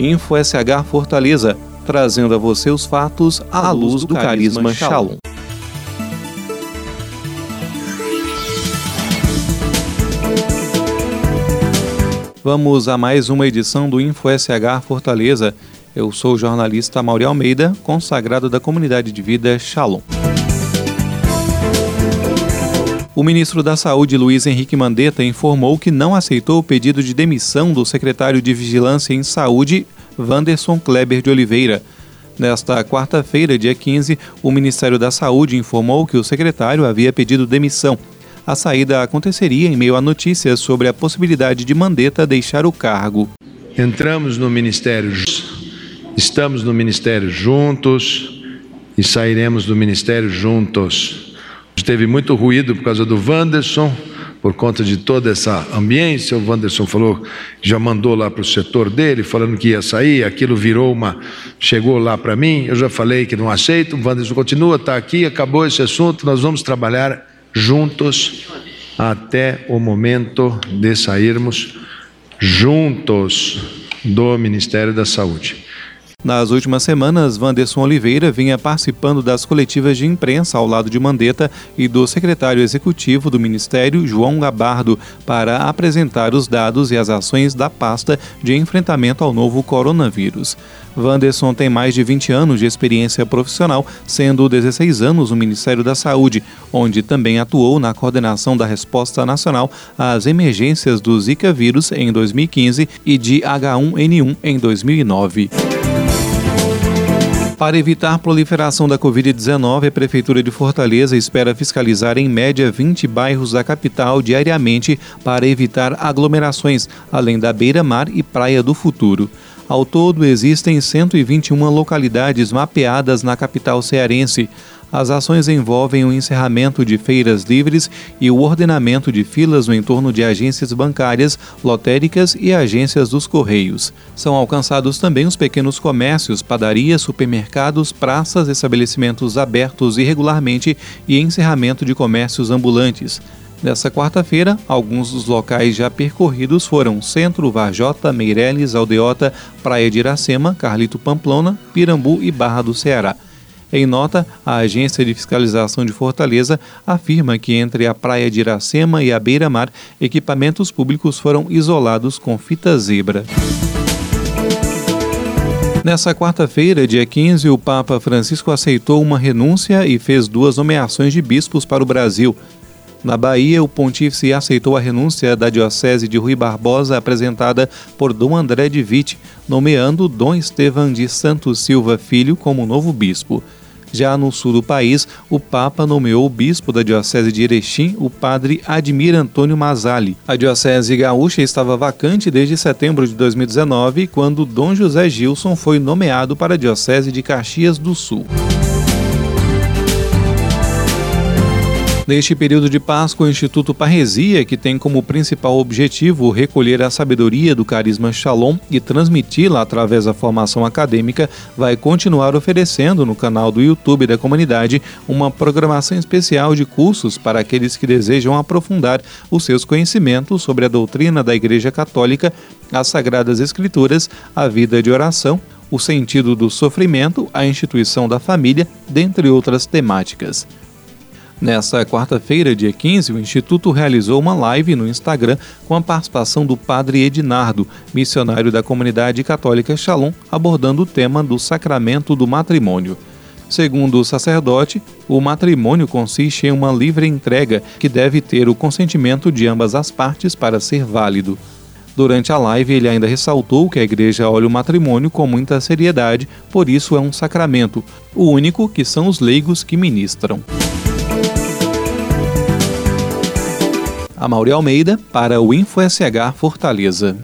InfoSH Fortaleza, trazendo a você os fatos à luz do carisma Shalom. Vamos a mais uma edição do InfoSH Fortaleza. Eu sou o jornalista Mauri Almeida, consagrado da comunidade de vida Shalom. O ministro da Saúde, Luiz Henrique Mandetta, informou que não aceitou o pedido de demissão do secretário de Vigilância em Saúde, Wanderson Kleber de Oliveira. Nesta quarta-feira, dia 15, o Ministério da Saúde informou que o secretário havia pedido demissão. A saída aconteceria em meio a notícias sobre a possibilidade de Mandetta deixar o cargo. Entramos no Ministério, estamos no Ministério juntos e sairemos do Ministério juntos. Teve muito ruído por causa do Wanderson, por conta de toda essa ambiência. O Wanderson falou, já mandou lá para o setor dele, falando que ia sair. Aquilo virou uma. Chegou lá para mim, eu já falei que não aceito. O Wanderson continua, está aqui, acabou esse assunto. Nós vamos trabalhar juntos até o momento de sairmos juntos do Ministério da Saúde. Nas últimas semanas, Vanderson Oliveira vinha participando das coletivas de imprensa ao lado de Mandetta e do secretário executivo do Ministério, João Gabardo, para apresentar os dados e as ações da pasta de enfrentamento ao novo coronavírus. Vanderson tem mais de 20 anos de experiência profissional, sendo 16 anos no Ministério da Saúde, onde também atuou na coordenação da resposta nacional às emergências do Zika vírus em 2015 e de H1N1 em 2009. Para evitar proliferação da Covid-19, a Prefeitura de Fortaleza espera fiscalizar em média 20 bairros da capital diariamente para evitar aglomerações, além da beira-mar e Praia do Futuro. Ao todo, existem 121 localidades mapeadas na capital cearense. As ações envolvem o encerramento de feiras livres e o ordenamento de filas no entorno de agências bancárias, lotéricas e agências dos Correios. São alcançados também os pequenos comércios, padarias, supermercados, praças, estabelecimentos abertos irregularmente e encerramento de comércios ambulantes. Nessa quarta-feira, alguns dos locais já percorridos foram Centro, Varjota, Meireles, Aldeota, Praia de Iracema, Carlito Pamplona, Pirambu e Barra do Ceará. Em nota, a Agência de Fiscalização de Fortaleza afirma que entre a Praia de Iracema e a Beira-Mar, equipamentos públicos foram isolados com fita zebra. Nessa quarta-feira, dia 15, o Papa Francisco aceitou uma renúncia e fez duas nomeações de bispos para o Brasil. Na Bahia, o pontífice aceitou a renúncia da Diocese de Rui Barbosa apresentada por Dom André de Witt, nomeando Dom Estevam de Santos Silva Filho como novo bispo. Já no sul do país, o Papa nomeou o bispo da Diocese de Erechim, o padre Admir Antônio Mazali. A Diocese gaúcha estava vacante desde setembro de 2019, quando Dom José Gilson foi nomeado para a Diocese de Caxias do Sul. Neste período de Páscoa, o Instituto Parresia, que tem como principal objetivo recolher a sabedoria do carisma Shalom e transmiti-la através da formação acadêmica, vai continuar oferecendo no canal do YouTube da comunidade uma programação especial de cursos para aqueles que desejam aprofundar os seus conhecimentos sobre a doutrina da Igreja Católica, as Sagradas Escrituras, a vida de oração, o sentido do sofrimento, a instituição da família, dentre outras temáticas. Nessa quarta-feira, dia 15, o Instituto realizou uma live no Instagram com a participação do padre Edinardo, missionário da comunidade católica Shalom, abordando o tema do sacramento do matrimônio. Segundo o sacerdote, o matrimônio consiste em uma livre entrega que deve ter o consentimento de ambas as partes para ser válido. Durante a live, ele ainda ressaltou que a igreja olha o matrimônio com muita seriedade, por isso é um sacramento, o único que são os leigos que ministram. A Mauri Almeida para o InfoSH Fortaleza.